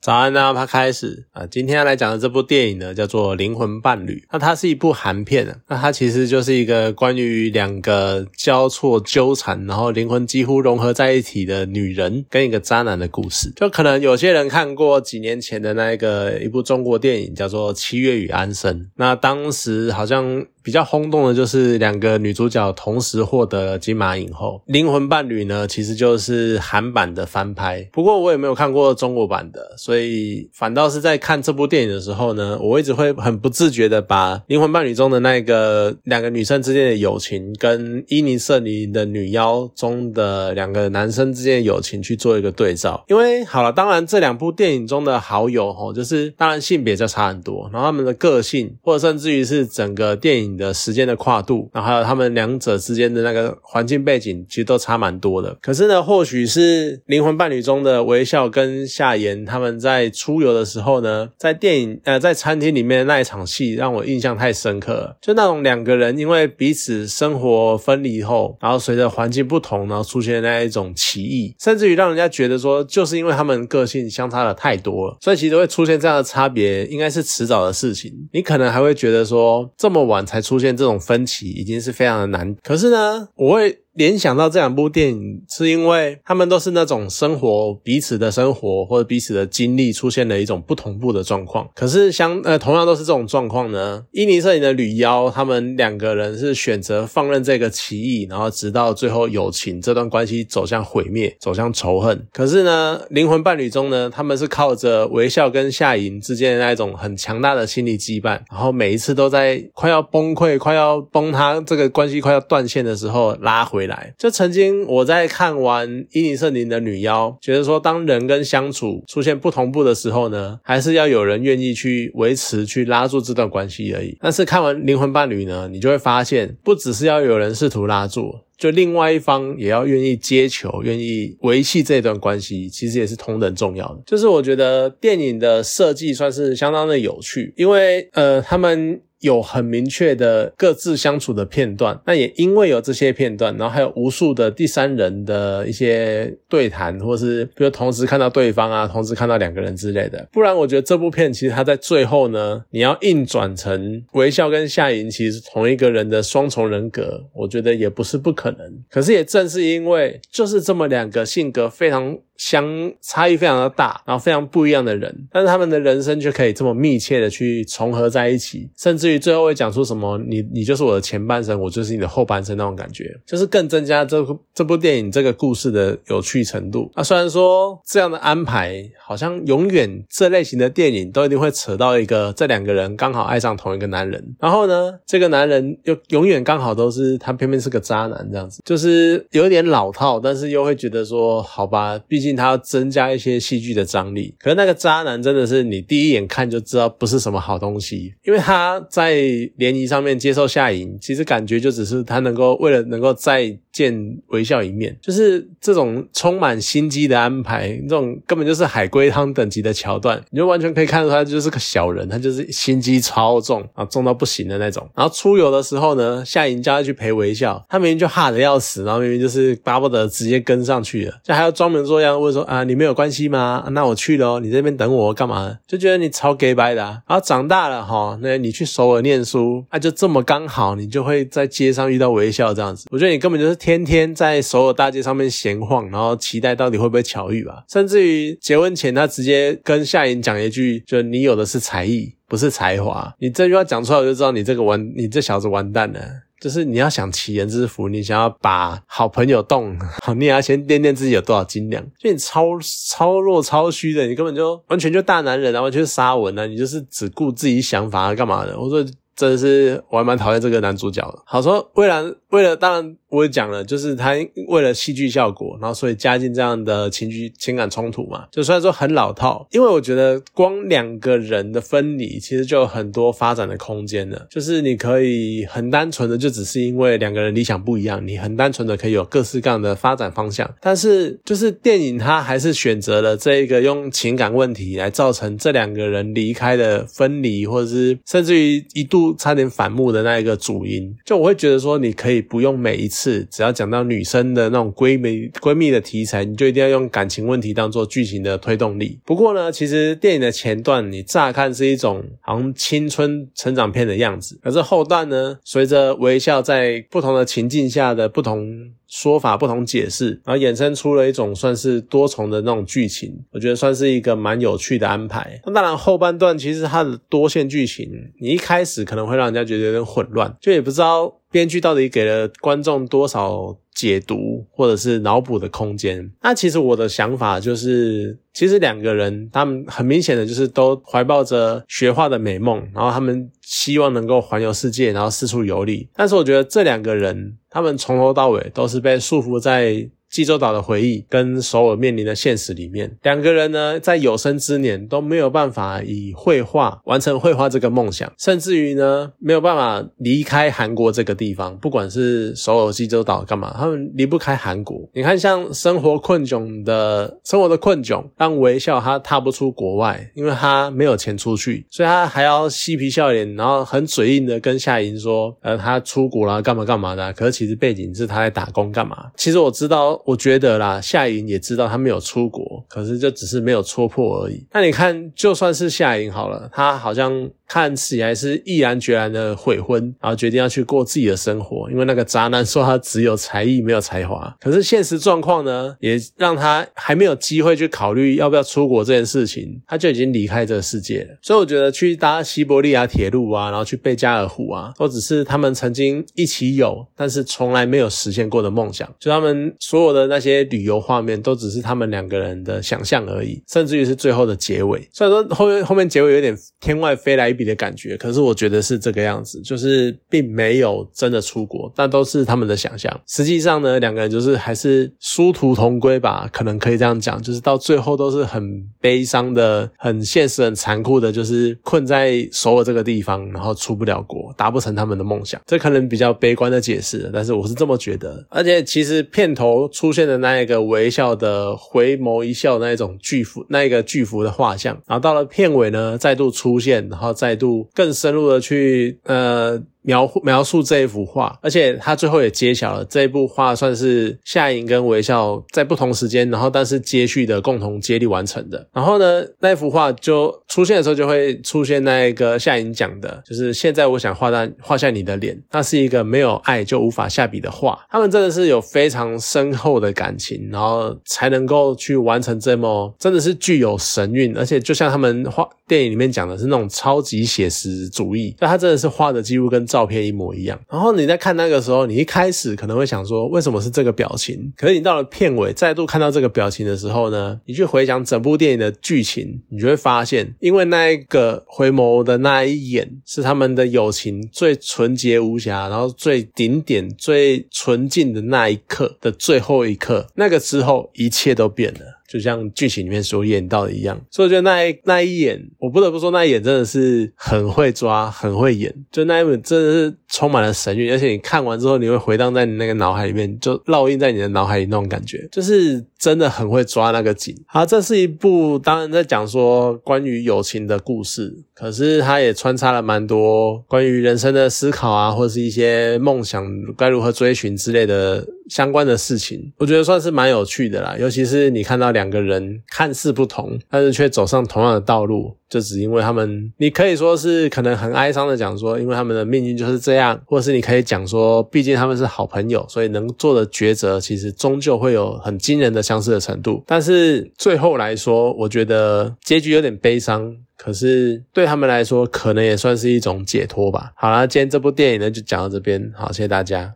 早安啊，他开始啊，今天要来讲的这部电影呢，叫做《灵魂伴侣》。那它是一部韩片，那它其实就是一个关于两个交错纠缠，然后灵魂几乎融合在一起的女人跟一个渣男的故事。就可能有些人看过几年前的那个一部中国电影，叫做《七月与安生》。那当时好像。比较轰动的就是两个女主角同时获得了金马影后，《灵魂伴侣》呢其实就是韩版的翻拍，不过我也没有看过中国版的，所以反倒是在看这部电影的时候呢，我一直会很不自觉的把《灵魂伴侣》中的那个两个女生之间的友情，跟伊尼瑟尼的女妖中的两个男生之间的友情去做一个对照，因为好了，当然这两部电影中的好友吼，就是当然性别就差很多，然后他们的个性，或者甚至于是整个电影。的时间的跨度，然后还有他们两者之间的那个环境背景，其实都差蛮多的。可是呢，或许是灵魂伴侣中的微笑跟夏言他们在出游的时候呢，在电影呃在餐厅里面的那一场戏让我印象太深刻了。就那种两个人因为彼此生活分离后，然后随着环境不同，然后出现的那一种奇异，甚至于让人家觉得说，就是因为他们个性相差的太多了，所以其实会出现这样的差别，应该是迟早的事情。你可能还会觉得说，这么晚才。出现这种分歧已经是非常的难，可是呢，我会。联想到这两部电影，是因为他们都是那种生活彼此的生活或者彼此的经历出现了一种不同步的状况。可是相呃同样都是这种状况呢，伊尼摄影的吕妖他们两个人是选择放任这个歧义，然后直到最后友情这段关系走向毁灭，走向仇恨。可是呢，灵魂伴侣中呢，他们是靠着微笑跟夏莹之间的那一种很强大的心理羁绊，然后每一次都在快要崩溃、快要崩塌这个关系快要断线的时候拉回。回来，就曾经我在看完伊尼瑟林的女妖，觉得说，当人跟相处出现不同步的时候呢，还是要有人愿意去维持、去拉住这段关系而已。但是看完灵魂伴侣呢，你就会发现，不只是要有人试图拉住，就另外一方也要愿意接球、愿意维系这段关系，其实也是同等重要的。就是我觉得电影的设计算是相当的有趣，因为呃，他们。有很明确的各自相处的片段，那也因为有这些片段，然后还有无数的第三人的一些对谈，或是比如同时看到对方啊，同时看到两个人之类的。不然，我觉得这部片其实它在最后呢，你要硬转成微笑跟夏莹其实同一个人的双重人格，我觉得也不是不可能。可是也正是因为就是这么两个性格非常。相差异非常的大，然后非常不一样的人，但是他们的人生却可以这么密切的去重合在一起，甚至于最后会讲出什么你你就是我的前半生，我就是你的后半生那种感觉，就是更增加这这部电影这个故事的有趣程度。那虽然说这样的安排好像永远这类型的电影都一定会扯到一个这两个人刚好爱上同一个男人，然后呢这个男人又永远刚好都是他偏偏是个渣男这样子，就是有点老套，但是又会觉得说好吧，毕竟。他要增加一些戏剧的张力，可是那个渣男真的是你第一眼看就知道不是什么好东西，因为他在联谊上面接受夏莹，其实感觉就只是他能够为了能够再见微笑一面，就是这种充满心机的安排，这种根本就是海龟汤等级的桥段，你就完全可以看出他就是个小人，他就是心机超重啊，重到不行的那种。然后出游的时候呢，夏莹叫他去陪微笑，他明明就怕的要死，然后明明就是巴不得直接跟上去了，就还要装模作样。问说啊，你没有关系吗？那我去了，你这边等我干嘛？就觉得你超 gay 白的。然后长大了哈，那你去首尔念书，啊，就这么刚好，你就会在街上遇到微笑这样子。我觉得你根本就是天天在首尔大街上面闲晃，然后期待到底会不会巧遇吧。甚至于结婚前，他直接跟夏莹讲一句，就你有的是才艺，不是才华。你这句话讲出来，我就知道你这个完，你这小子完蛋了。就是你要想祈人之福，你想要把好朋友动，你也要先掂掂自己有多少斤两。就你超超弱超虚的，你根本就完全就大男人啊，完全是沙文啊，你就是只顾自己想法干嘛的？我说真的是我还蛮讨厌这个男主角的。好说，蔚蓝为了当然。我也讲了，就是他为了戏剧效果，然后所以加进这样的情绪情感冲突嘛，就虽然说很老套，因为我觉得光两个人的分离，其实就有很多发展的空间了。就是你可以很单纯的，就只是因为两个人理想不一样，你很单纯的可以有各式各样的发展方向。但是就是电影它还是选择了这一个用情感问题来造成这两个人离开的分离，或者是甚至于一度差点反目的那一个主因。就我会觉得说，你可以不用每一次只要讲到女生的那种闺蜜闺蜜的题材，你就一定要用感情问题当做剧情的。推动力。不过呢，其实电影的前段你乍看是一种好像青春成长片的样子，可是后段呢，随着微笑在不同的情境下的不同。说法不同解释，然后衍生出了一种算是多重的那种剧情，我觉得算是一个蛮有趣的。安排。那当然后半段其实它的多线剧情，你一开始可能会让人家觉得有点混乱，就也不知道编剧到底给了观众多少解读或者是脑补的空间。那其实我的想法就是，其实两个人他们很明显的就是都怀抱着学画的美梦，然后他们希望能够环游世界，然后四处游历。但是我觉得这两个人。他们从头到尾都是被束缚在。济州岛的回忆跟首尔面临的现实里面，两个人呢在有生之年都没有办法以绘画完成绘画这个梦想，甚至于呢没有办法离开韩国这个地方，不管是首尔、济州岛干嘛，他们离不开韩国。你看，像生活困窘的生活的困窘，让微笑他踏不出国外，因为他没有钱出去，所以他还要嬉皮笑脸，然后很嘴硬的跟夏莹说，呃，他出国了，干嘛干嘛的。可是其实背景是他在打工干嘛？其实我知道。我觉得啦，夏莹也知道他没有出国，可是就只是没有戳破而已。那你看，就算是夏莹好了，他好像。看起来是毅然决然的悔婚，然后决定要去过自己的生活。因为那个渣男说他只有才艺没有才华，可是现实状况呢，也让他还没有机会去考虑要不要出国这件事情，他就已经离开这个世界了。所以我觉得去搭西伯利亚铁路啊，然后去贝加尔湖啊，都只是他们曾经一起有，但是从来没有实现过的梦想。就他们所有的那些旅游画面，都只是他们两个人的想象而已，甚至于是最后的结尾。虽然说后面后面结尾有点天外飞来一。的感觉，可是我觉得是这个样子，就是并没有真的出国，但都是他们的想象。实际上呢，两个人就是还是殊途同归吧，可能可以这样讲，就是到最后都是很悲伤的、很现实、很残酷的，就是困在首尔这个地方，然后出不了国，达不成他们的梦想。这可能比较悲观的解释，但是我是这么觉得。而且其实片头出现的那一个微笑的回眸一笑那一种巨幅，那一个巨幅的画像，然后到了片尾呢，再度出现，然后再。态度更深入的去，呃。描描述这一幅画，而且他最后也揭晓了这一部画算是夏莹跟微笑在不同时间，然后但是接续的共同接力完成的。然后呢，那幅画就出现的时候，就会出现那一个夏莹讲的，就是现在我想画在画下你的脸，那是一个没有爱就无法下笔的画。他们真的是有非常深厚的感情，然后才能够去完成这么真的是具有神韵，而且就像他们画电影里面讲的是那种超级写实主义，但他真的是画的几乎跟。照片一模一样，然后你在看那个时候，你一开始可能会想说，为什么是这个表情？可是你到了片尾再度看到这个表情的时候呢，你去回想整部电影的剧情，你就会发现，因为那一个回眸的那一眼，是他们的友情最纯洁无瑕，然后最顶点、最纯净的那一刻的最后一刻，那个之后一切都变了。就像剧情里面所演到的一样，所以我觉得那一那一眼，我不得不说那一眼真的是很会抓，很会演。就那一本真的是充满了神韵，而且你看完之后，你会回荡在你那个脑海里面，就烙印在你的脑海里那种感觉，就是真的很会抓那个景。好，这是一部当然在讲说关于友情的故事，可是它也穿插了蛮多关于人生的思考啊，或是一些梦想该如何追寻之类的。相关的事情，我觉得算是蛮有趣的啦。尤其是你看到两两个人看似不同，但是却走上同样的道路，就只因为他们，你可以说是可能很哀伤的讲说，因为他们的命运就是这样，或者是你可以讲说，毕竟他们是好朋友，所以能做的抉择其实终究会有很惊人的相似的程度。但是最后来说，我觉得结局有点悲伤，可是对他们来说，可能也算是一种解脱吧。好了，今天这部电影呢就讲到这边，好，谢谢大家。